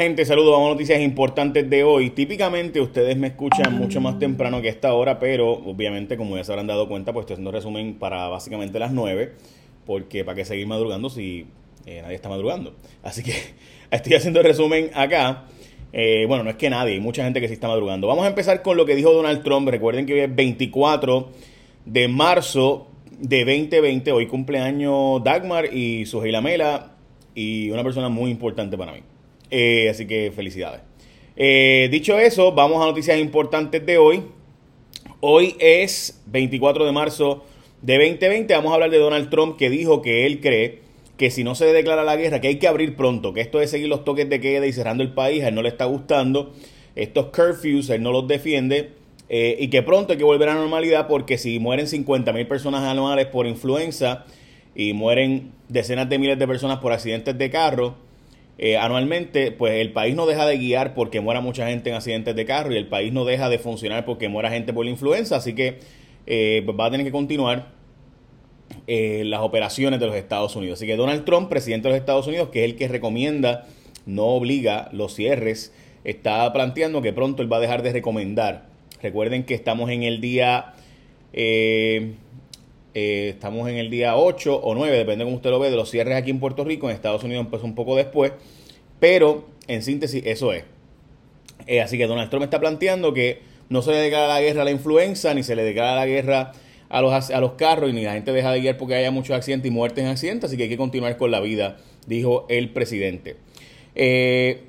Gente, saludos, vamos a noticias importantes de hoy. Típicamente ustedes me escuchan mucho más temprano que esta hora, pero obviamente como ya se habrán dado cuenta, pues estoy haciendo resumen para básicamente las 9, porque para qué seguir madrugando si eh, nadie está madrugando. Así que estoy haciendo resumen acá. Eh, bueno, no es que nadie, hay mucha gente que sí está madrugando. Vamos a empezar con lo que dijo Donald Trump. Recuerden que hoy es 24 de marzo de 2020. Hoy cumpleaños Dagmar y su Mela y una persona muy importante para mí. Eh, así que felicidades. Eh, dicho eso, vamos a noticias importantes de hoy. Hoy es 24 de marzo de 2020. Vamos a hablar de Donald Trump que dijo que él cree que si no se declara la guerra, que hay que abrir pronto, que esto de seguir los toques de queda y cerrando el país, a él no le está gustando. Estos curfews, él no los defiende. Eh, y que pronto hay que volver a la normalidad porque si mueren 50 mil personas anuales por influenza y mueren decenas de miles de personas por accidentes de carro, eh, anualmente, pues el país no deja de guiar porque muera mucha gente en accidentes de carro y el país no deja de funcionar porque muera gente por la influenza, así que eh, pues va a tener que continuar eh, las operaciones de los Estados Unidos. Así que Donald Trump, presidente de los Estados Unidos, que es el que recomienda, no obliga los cierres, está planteando que pronto él va a dejar de recomendar. Recuerden que estamos en el día... estamos en el día 8 o 9, depende de cómo usted lo ve, de los cierres aquí en Puerto Rico. En Estados Unidos empezó un poco después. Pero, en síntesis, eso es. Eh, así que Donald Trump está planteando que no se le declara la guerra a la influenza, ni se le declara la guerra a los, a los carros, y ni la gente deja de guiar porque haya muchos accidentes y muertes en accidentes, así que hay que continuar con la vida, dijo el presidente. Eh,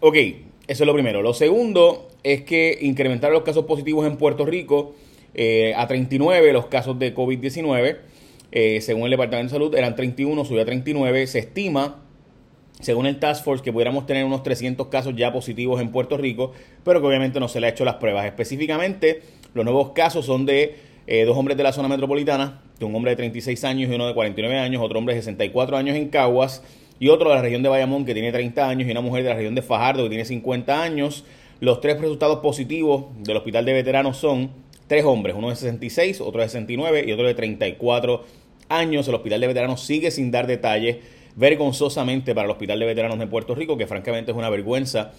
ok, eso es lo primero. Lo segundo es que incrementaron los casos positivos en Puerto Rico eh, a 39 los casos de COVID-19. según el Departamento de Salud, eran 31, subió a 39. Se estima según el Task Force, que pudiéramos tener unos 300 casos ya positivos en Puerto Rico, pero que obviamente no se le ha hecho las pruebas. Específicamente, los nuevos casos son de eh, dos hombres de la zona metropolitana, de un hombre de 36 años y uno de 49 años, otro hombre de 64 años en Caguas y otro de la región de Bayamón que tiene 30 años y una mujer de la región de Fajardo que tiene 50 años. Los tres resultados positivos del hospital de veteranos son tres hombres, uno de 66, otro de 69 y otro de 34 años. El hospital de veteranos sigue sin dar detalles vergonzosamente para el Hospital de Veteranos de Puerto Rico, que francamente es una vergüenza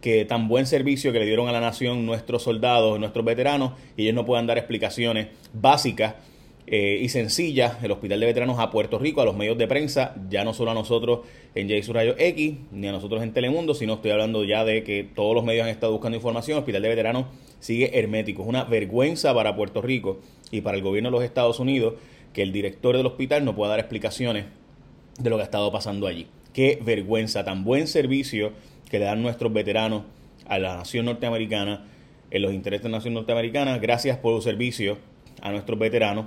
que tan buen servicio que le dieron a la nación nuestros soldados, nuestros veteranos, y ellos no puedan dar explicaciones básicas eh, y sencillas el Hospital de Veteranos a Puerto Rico, a los medios de prensa, ya no solo a nosotros en J Rayo X, ni a nosotros en Telemundo, sino estoy hablando ya de que todos los medios han estado buscando información, el Hospital de Veteranos sigue hermético. Es una vergüenza para Puerto Rico y para el gobierno de los Estados Unidos que el director del hospital no pueda dar explicaciones de lo que ha estado pasando allí. Qué vergüenza, tan buen servicio que le dan nuestros veteranos a la nación norteamericana, en los intereses de la nación norteamericana. Gracias por su servicio a nuestros veteranos,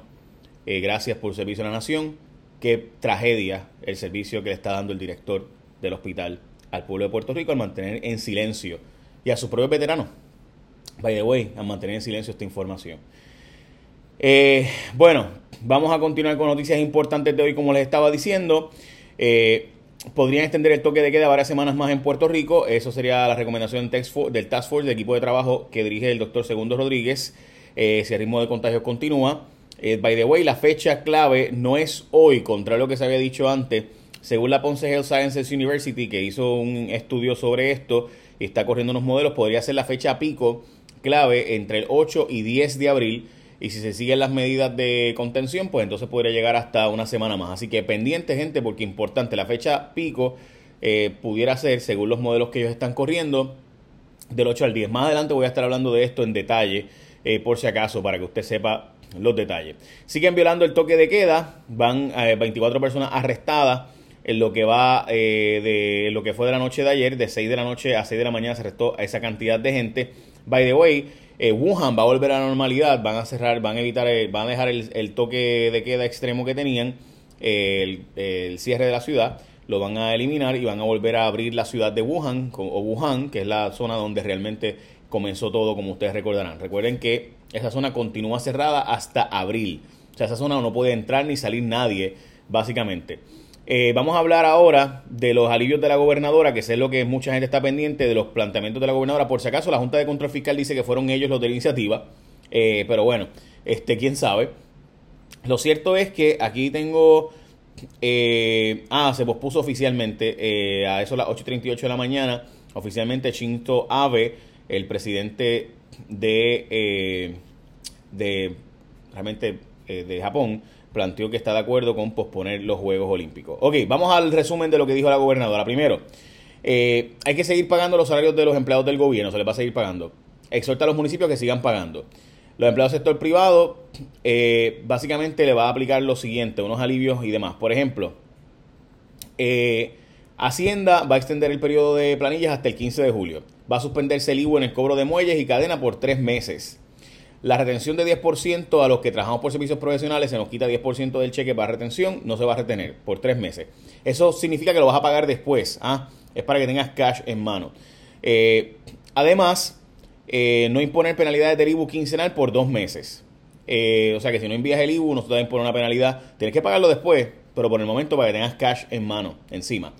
eh, gracias por su servicio a la nación. Qué tragedia el servicio que le está dando el director del hospital al pueblo de Puerto Rico al mantener en silencio y a sus propios veteranos, by the way, a mantener en silencio esta información. Eh, bueno, vamos a continuar con noticias importantes de hoy, como les estaba diciendo. Eh, podrían extender el toque de queda varias semanas más en Puerto Rico. Eso sería la recomendación del Task Force, del equipo de trabajo que dirige el doctor Segundo Rodríguez, si el ritmo de contagio continúa. By the way, la fecha clave no es hoy, contrario a lo que se había dicho antes. Según la Ponce Health Sciences University, que hizo un estudio sobre esto y está corriendo unos modelos, podría ser la fecha pico clave entre el 8 y 10 de abril y si se siguen las medidas de contención, pues entonces podría llegar hasta una semana más. Así que pendiente, gente, porque importante, la fecha pico eh, pudiera ser, según los modelos que ellos están corriendo, del 8 al 10. Más adelante voy a estar hablando de esto en detalle, eh, por si acaso, para que usted sepa los detalles. Siguen violando el toque de queda, van 24 eh, personas arrestadas en lo que va de lo que fue de la noche de ayer, de 6 de la noche a 6 de la mañana se arrestó a esa cantidad de gente. By the way, eh, Wuhan va a volver a la normalidad, van a cerrar, van a evitar, van a dejar el, toque de queda extremo que tenían, el, cierre de la ciudad, lo van a eliminar y van a volver a abrir la ciudad de Wuhan, o Wuhan, que es la zona donde realmente comenzó todo, como ustedes recordarán. Recuerden que esa zona continúa cerrada hasta abril. O sea, esa zona no puede entrar ni salir nadie, básicamente. Eh, vamos a hablar ahora de los alivios de la gobernadora, que sé lo que mucha gente está pendiente de los planteamientos de la gobernadora. Por si acaso, la Junta de Control Fiscal dice que fueron ellos los de la iniciativa, eh, pero bueno, este, quién sabe. Lo cierto es que aquí tengo. Eh, ah, se pospuso oficialmente a eso a las 8.38 de la mañana oficialmente Shinzo Abe, el presidente de, eh, de realmente eh, de Japón, planteó que está de acuerdo con posponer los Juegos Olímpicos. Ok, vamos al resumen de lo que dijo la gobernadora. Primero, eh, hay que seguir pagando los salarios de los empleados del gobierno, se les va a seguir pagando. Exhorta a los municipios que sigan pagando. Los empleados del sector privado, básicamente le va a aplicar lo siguiente, unos alivios y demás. Por ejemplo, eh, Hacienda va a extender el periodo de planillas hasta el 15 de julio. Va a suspenderse el IVU en el cobro de muelles y cadena por tres meses. La retención de 10% a los que trabajamos por servicios profesionales se nos quita 10% del cheque para retención, no se va a retener por tres meses. Eso significa que lo vas a pagar después. ¿ah? Es para que tengas cash en mano. Eh, además, eh, no imponer penalidades del IBU quincenal por dos meses. Eh, o sea que si no envías el IBU, no te va a imponer una penalidad. Tienes que pagarlo después, pero por el momento para que tengas cash en mano, encima.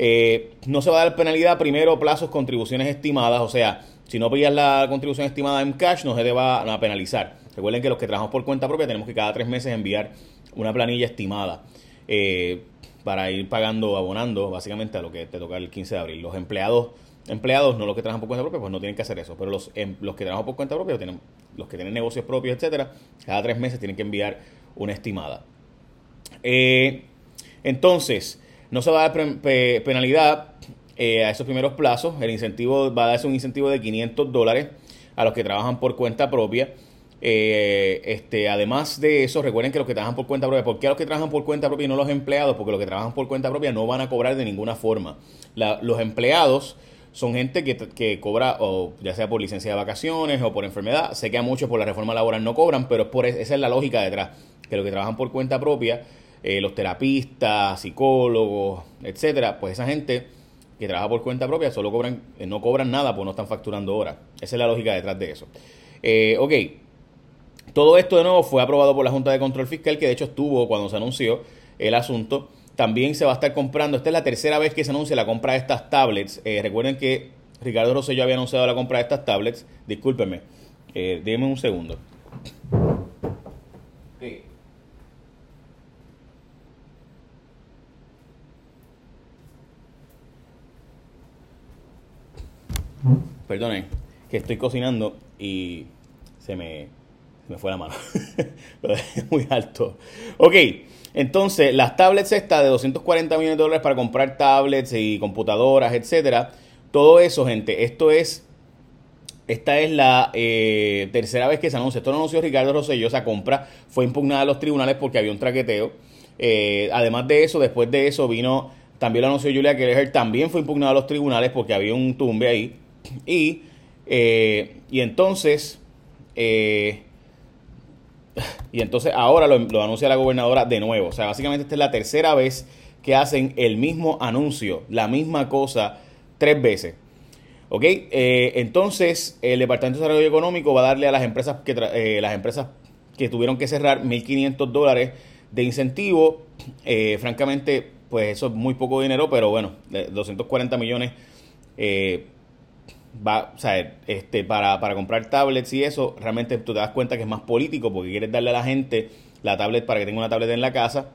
Eh, no se va a dar penalidad primero plazos contribuciones estimadas, o sea, si no pillas la contribución estimada en cash no se te va a penalizar. Recuerden que los que trabajamos por cuenta propia tenemos que cada tres meses enviar una planilla estimada eh, para ir pagando, abonando básicamente a lo que te toca el 15 de abril. Los empleados empleados, no los que trabajan por cuenta propia, pues no tienen que hacer eso. Pero los, em, los que trabajan por cuenta propia, tienen, los que tienen negocios propios, etcétera, cada tres meses tienen que enviar una estimada. Eh, entonces, no se va a dar penalidad eh, a esos primeros plazos. El incentivo va a darse un incentivo de 500 dólares a los que trabajan por cuenta propia. Eh, este, además de eso, recuerden que los que trabajan por cuenta propia, ¿por qué a los que trabajan por cuenta propia y no los empleados? Porque los que trabajan por cuenta propia no van a cobrar de ninguna forma. los empleados son gente que, que, cobra, o ya sea por licencia de vacaciones o por enfermedad. Sé que a muchos por la reforma laboral no cobran, pero es por, esa es la lógica detrás. Que los que trabajan por cuenta propia eh, los terapistas, psicólogos, etcétera, pues esa gente que trabaja por cuenta propia solo cobran, eh, no cobran nada porque no están facturando horas. Esa es la lógica detrás de eso. Eh, ok, todo esto de nuevo fue aprobado por la Junta de Control Fiscal, que de hecho estuvo cuando se anunció el asunto. También se va a estar comprando, esta es la tercera vez que se anuncia la compra de estas tablets. recuerden que Ricardo Rosselló había anunciado la compra de estas tablets. Discúlpenme, eh, déjenme un segundo. Perdonen, que estoy cocinando y se me, me fue la mano. Es muy alto. Ok, entonces las tablets estas de 240 millones de dólares para comprar tablets y computadoras, etcétera. Todo eso, gente, esto es. Esta es la eh, tercera vez que se anuncia. Esto lo anunció Ricardo Rosselló. Esa compra fue impugnada a los tribunales porque había un traqueteo. Eh, además de eso, después de eso vino. También lo anunció Julia Keller. También fue impugnado a los tribunales porque había un tumbe ahí. Y, eh, y entonces, eh, y entonces ahora lo, anuncia la gobernadora de nuevo. O sea, básicamente esta es la tercera vez que hacen el mismo anuncio, la misma cosa, tres veces. ¿Ok? Eh, entonces, el Departamento de Desarrollo Económico va a darle a las empresas que, las empresas que tuvieron que cerrar 1.500 dólares de incentivo. francamente, pues eso es muy poco dinero, pero bueno, 240 millones va, o sea, este, para, para comprar tablets y eso, realmente tú te das cuenta que es más político porque quieres darle a la gente la tablet para que tenga una tablet en la casa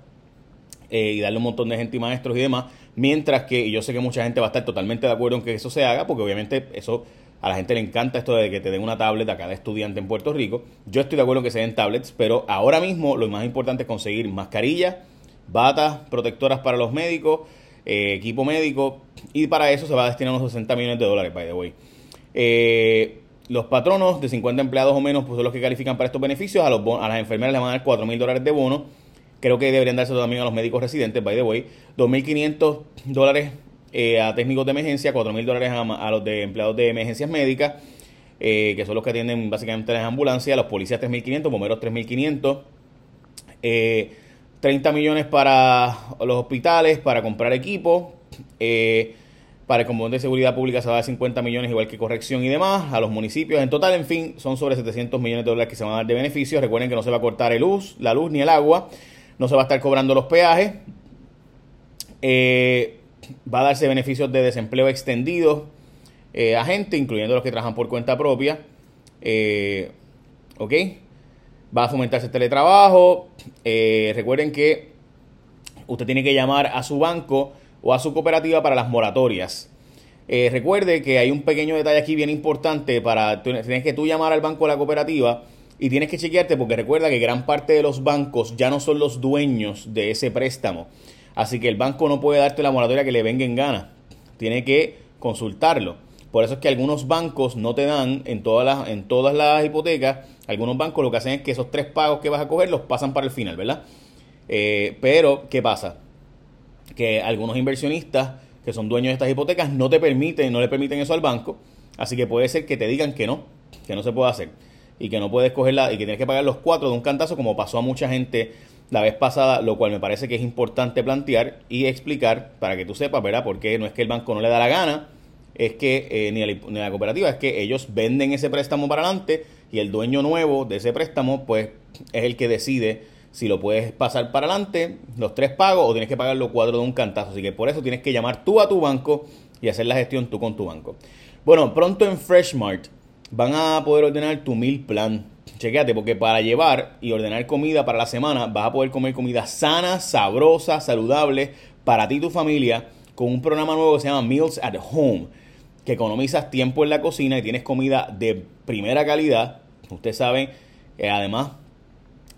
eh, y darle un montón de gente y maestros y demás, mientras que, yo sé que mucha gente va a estar totalmente de acuerdo en que eso se haga, porque obviamente eso a la gente le encanta esto de que te den una tablet a cada estudiante en Puerto Rico. Yo estoy de acuerdo en que se den tablets, pero ahora mismo lo más importante es conseguir mascarillas, batas protectoras para los médicos, eh, equipo médico, y para eso se va a destinar unos 60 millones de dólares, by the way. Eh, los patronos de 50 empleados o menos pues, son los que califican para estos beneficios. A, los a las enfermeras les van a dar 4 mil dólares de bono. Creo que deberían darse también a los médicos residentes, by the way. 2.500 dólares eh, a técnicos de emergencia, 4.000 dólares a, los de empleados de emergencias médicas, eh, que son los que atienden básicamente las ambulancias. Los policías 3.500, bomberos 3.500. 30 millones para los hospitales, para comprar equipo. Eh, para el componente de seguridad pública se va a dar 50 millones, igual que corrección y demás, a los municipios. En total, en fin, son sobre 700 millones de dólares que se van a dar de beneficios. Recuerden que no se va a cortar el luz, la luz ni el agua. No se va a estar cobrando los peajes. Eh, va a darse beneficios de desempleo extendido eh, a gente, incluyendo los que trabajan por cuenta propia. Eh, ¿Ok? Va a fomentarse el teletrabajo. recuerden que usted tiene que llamar a su banco o a su cooperativa para las moratorias. Eh, recuerde que hay un pequeño detalle aquí bien importante para tienes que tú llamar al banco de la cooperativa y tienes que chequearte porque recuerda que gran parte de los bancos ya no son los dueños de ese préstamo. Así que el banco no puede darte la moratoria que le venga en gana. Tiene que consultarlo. Por eso es que algunos bancos no te dan en todas las, en todas las hipotecas, algunos bancos lo que hacen es que esos tres pagos que vas a coger los pasan para el final, ¿verdad? Eh, pero, ¿qué pasa? Que algunos inversionistas que son dueños de estas hipotecas no te permiten, no le permiten eso al banco, así que puede ser que te digan que no, que no se puede hacer y que no puedes cogerla y que tienes que pagar los cuatro de un cantazo como pasó a mucha gente la vez pasada, lo cual me parece que es importante plantear y explicar para que tú sepas, ¿verdad? Porque no es que el banco no le da la gana, es que eh, ni, ni, la, cooperativa, es que ellos venden ese préstamo para adelante y el dueño nuevo de ese préstamo, pues es el que decide si lo puedes pasar para adelante, los tres pagos, o tienes que pagar los cuatro de un cantazo. Así que por eso tienes que llamar tú a tu banco y hacer la gestión tú con tu banco. Bueno, pronto en Freshmart van a poder ordenar tu mil plan. Chequéate, porque para llevar y ordenar comida para la semana vas a poder comer comida sana, sabrosa, saludable para ti y tu familia con un programa nuevo que se llama Meals at Home, que economizas tiempo en la cocina y tienes comida de primera calidad. Ustedes saben, eh, además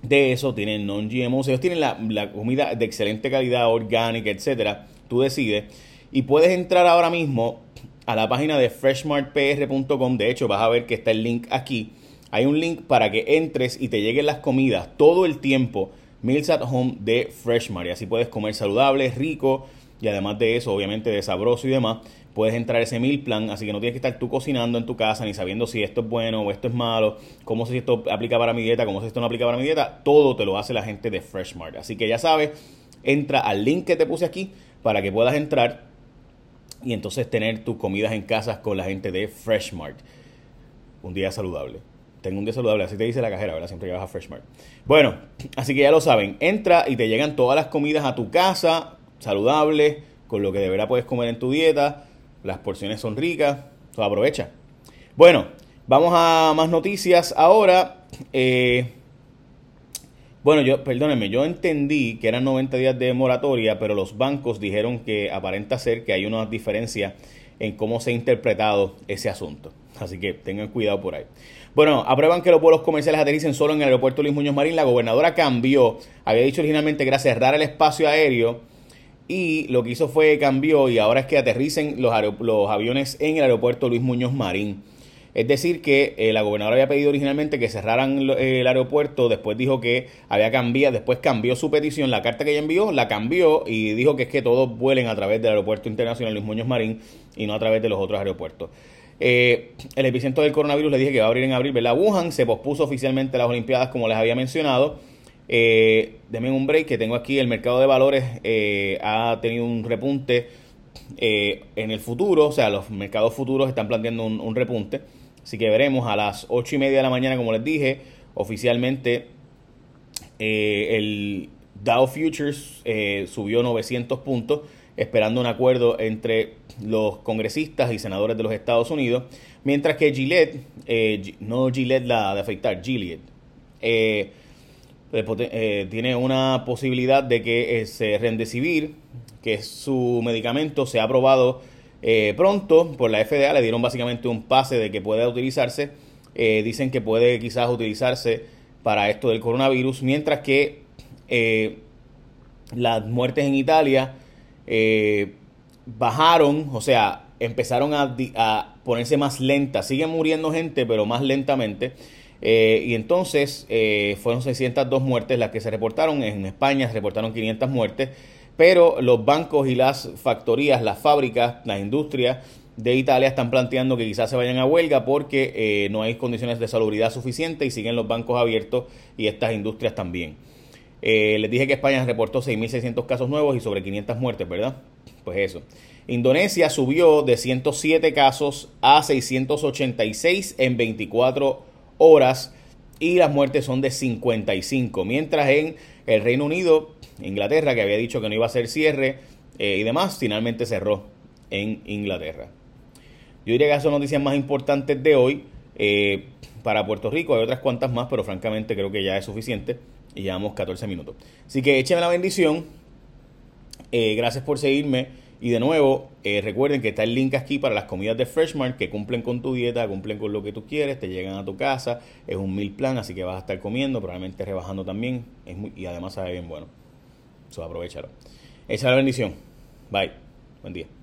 de eso, tienen non-GMO, ellos tienen la, la, comida de excelente calidad, orgánica, etcétera. Tú decides. Y puedes entrar ahora mismo a la página de freshmartpr.com. De hecho, vas a ver que está el link aquí. Hay un link para que entres y te lleguen las comidas todo el tiempo. Meals at Home de Freshmart. Y así puedes comer saludable, rico y además de eso, obviamente de sabroso y demás puedes entrar ese meal plan, así que no tienes que estar tú cocinando en tu casa ni sabiendo si esto es bueno o esto es malo, cómo si esto aplica para mi dieta, cómo si esto no aplica para mi dieta, todo te lo hace la gente de Freshmart. Así que ya sabes, entra al link que te puse aquí para que puedas entrar y entonces tener tus comidas en casa con la gente de Freshmart. Un día saludable. Tengo un día saludable, así te dice la cajera, ¿verdad? Siempre llevas a Freshmart. Bueno, así que ya lo saben, entra y te llegan todas las comidas a tu casa, saludables, con lo que de verdad puedes comer en tu dieta las porciones son ricas, se aprovecha. Bueno, vamos a más noticias ahora. Eh, bueno, yo, perdónenme, yo entendí que eran 90 días de moratoria, pero los bancos dijeron que aparenta ser que hay una diferencia en cómo se ha interpretado ese asunto. Así que tengan cuidado por ahí. Bueno, aprueban que los vuelos comerciales aterricen solo en el aeropuerto Luis Muñoz Marín. La gobernadora cambió, había dicho originalmente que era cerrar el espacio aéreo y lo que hizo fue cambió y ahora es que aterricen los, los aviones en el aeropuerto Luis Muñoz Marín. Es decir, que eh, la gobernadora había pedido originalmente que cerraran el aeropuerto, después dijo que había cambiado, después cambió su petición, la carta que ella envió, la cambió y dijo que es que todos vuelen a través del aeropuerto internacional Luis Muñoz Marín y no a través de los otros aeropuertos. Eh, el epicentro del coronavirus le dije que va a abrir en abril, ¿verdad? Wuhan se pospuso oficialmente las Olimpiadas, como les había mencionado. Eh, denme un break que tengo aquí. El mercado de valores eh, ha tenido un repunte eh, en el futuro. O sea, los mercados futuros están planteando un, repunte. Así que veremos a las 8 y media de la mañana, como les dije, oficialmente eh, el Dow Futures subió 900 puntos, esperando un acuerdo entre los congresistas y senadores de los Estados Unidos. Mientras que Gillette, no Gillette la de afeitar, Gillette, eh, tiene una posibilidad de que ese Rendecivir, que su medicamento, sea aprobado eh, pronto por la FDA. Le dieron básicamente un pase de que pueda utilizarse. Eh, dicen que puede quizás utilizarse para esto del coronavirus, mientras que las muertes en Italia bajaron, o sea, empezaron a, a ponerse más lentas. Siguen muriendo gente, pero más lentamente. Eh, y entonces eh, fueron 602 muertes las que se reportaron. En España se reportaron 500 muertes. Pero los bancos y las factorías, las fábricas, las industrias de Italia están planteando que quizás se vayan a huelga porque eh, no hay condiciones de salubridad suficientes y siguen los bancos abiertos y estas industrias también. les dije que España reportó 6.600 casos nuevos y sobre 500 muertes, ¿verdad? Pues eso. Indonesia subió de 107 casos a 686 en 24 horas horas y las muertes son de 55. Mientras en el Reino Unido, Inglaterra, que había dicho que no iba a hacer cierre eh, y demás, finalmente cerró en Inglaterra. Yo diría que esas son noticias más importantes de hoy. Eh, para Puerto Rico hay otras cuantas más, pero francamente creo que ya es suficiente. Y llevamos 14 minutos. Así que écheme la bendición. Eh, gracias por seguirme Y de nuevo, eh, recuerden que está el link aquí para las comidas de Freshmart que cumplen con tu dieta, cumplen con lo que tú quieres, te llegan a tu casa, es un mil plan, así que vas a estar comiendo, probablemente rebajando también, es muy, y además sabe bien bueno. Eso aprovechalo. Esa es la bendición. Bye. Buen día.